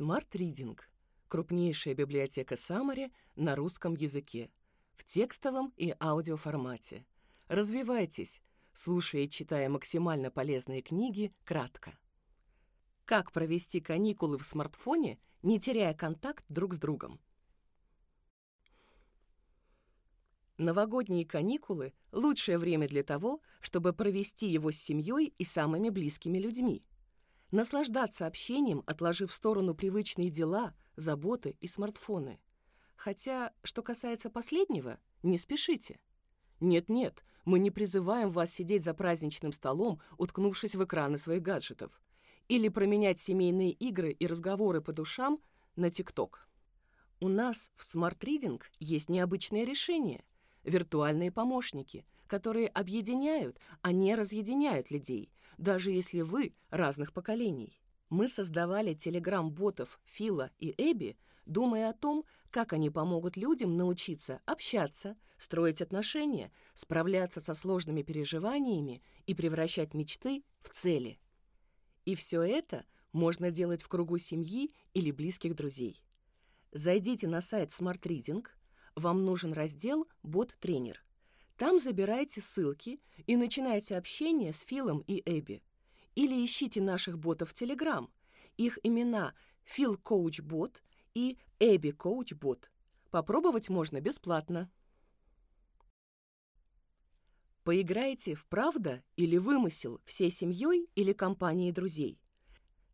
Smart Reading – крупнейшая библиотека Summary на русском языке, в текстовом и аудиоформате. Развивайтесь, слушая и читая максимально полезные книги кратко. Как провести каникулы в смартфоне, не теряя контакт друг с другом? Новогодние каникулы – лучшее время для того, чтобы провести его с семьей и самыми близкими людьми. Наслаждаться общением, отложив в сторону привычные дела, заботы и смартфоны. Хотя, что касается последнего, не спешите. Нет-нет, мы не призываем вас сидеть за праздничным столом, уткнувшись в экраны своих гаджетов. Или променять семейные игры и разговоры по душам на ТикТок. У нас в Smart Reading есть необычное решение виртуальные помощники, которые объединяют, а не разъединяют людей, даже если вы разных поколений. Мы создавали телеграм-ботов Фила и Эбби, думая о том, как они помогут людям научиться общаться, строить отношения, справляться со сложными переживаниями и превращать мечты в цели. И все это можно делать в кругу семьи или близких друзей. Зайдите на сайт Smart Reading – вам нужен раздел «Бот-тренер». Там забирайте ссылки и начинайте общение с Филом и Эбби. Или ищите наших ботов в Telegram. Их имена Фил Коуч Бот и Эбби Коуч Бот. Попробовать можно бесплатно. Поиграйте в правда или вымысел всей семьей или компанией друзей.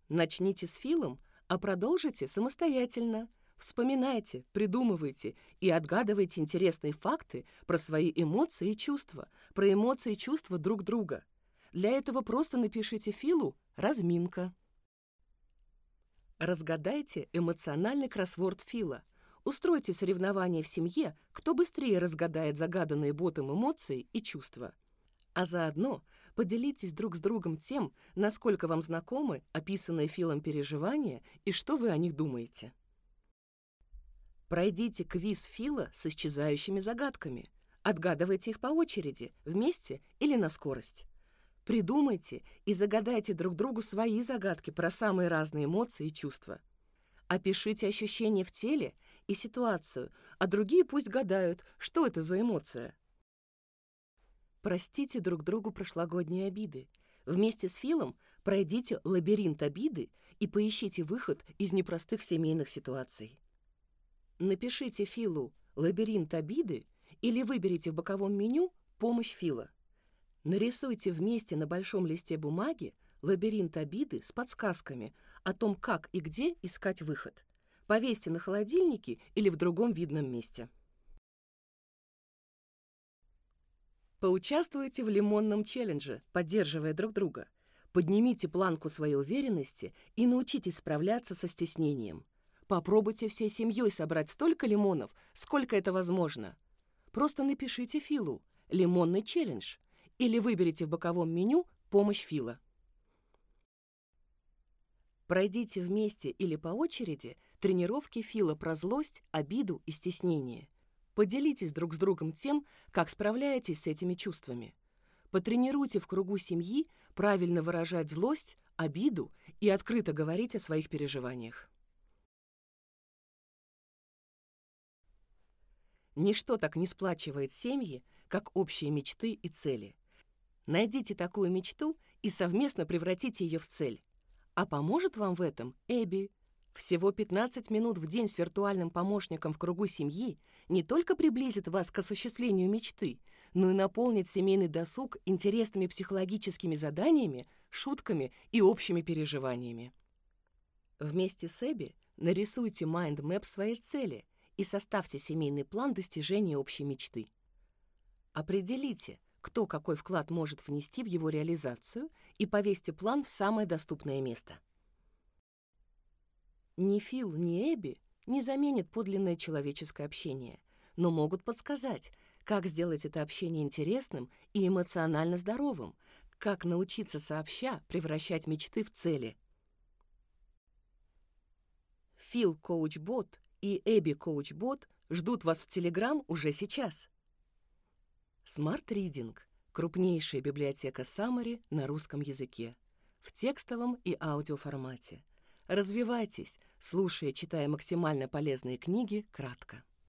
Начните с Филом, а продолжите самостоятельно. Вспоминайте, придумывайте и отгадывайте интересные факты про свои эмоции и чувства, про эмоции и чувства друг друга. Для этого просто напишите Филу «разминка». Разгадайте эмоциональный кроссворд Фила. Устройте соревнования в семье, кто быстрее разгадает загаданные ботом эмоции и чувства. А заодно поделитесь друг с другом тем, насколько вам знакомы описанные Филом переживания и что вы о них думаете. Пройдите квиз Фила с исчезающими загадками. Отгадывайте их по очереди, вместе или на скорость. Придумайте и загадайте друг другу свои загадки про самые разные эмоции и чувства. Опишите ощущения в теле и ситуацию, а другие пусть гадают, что это за эмоция. Простите друг другу прошлогодние обиды. Вместе с Филом пройдите лабиринт обиды и поищите выход из непростых семейных ситуаций. Напишите Филу «Лабиринт обиды» или выберите в боковом меню «Помощь Фила». Нарисуйте вместе на большом листе бумаги лабиринт обиды с подсказками о том, как и где искать выход. Повесьте на холодильнике или в другом видном месте. Поучаствуйте в лимонном челлендже, поддерживая друг друга. Поднимите планку своей уверенности и научитесь справляться со стеснением. Попробуйте всей семьей собрать столько лимонов, сколько это возможно. Просто напишите Филу «Лимонный челлендж» или выберите в боковом меню «Помощь Фила». Пройдите вместе или по очереди тренировки Фила про злость, обиду и стеснение. Поделитесь друг с другом тем, как справляетесь с этими чувствами. Потренируйте в кругу семьи правильно выражать злость, обиду и открыто говорить о своих переживаниях. Ничто так не сплачивает семьи, как общие мечты и цели. Найдите такую мечту и совместно превратите ее в цель. А поможет вам в этом Эбби. Всего 15 минут в день с виртуальным помощником в кругу семьи не только приблизит вас к осуществлению мечты, но и наполнит семейный досуг интересными психологическими заданиями, шутками и общими переживаниями. Вместе с Эбби нарисуйте mind map своей цели – и составьте семейный план достижения общей мечты. Определите, кто какой вклад может внести в его реализацию и повесьте план в самое доступное место. Ни Фил, ни Эбби не заменят подлинное человеческое общение, но могут подсказать, как сделать это общение интересным и эмоционально здоровым, как научиться сообща превращать мечты в цели. Фил Коучбот и Эбби Коучбот ждут вас в Телеграм уже сейчас. Smart Reading — крупнейшая библиотека Summary на русском языке, в текстовом и аудиоформате. Развивайтесь, слушая, читая максимально полезные книги кратко.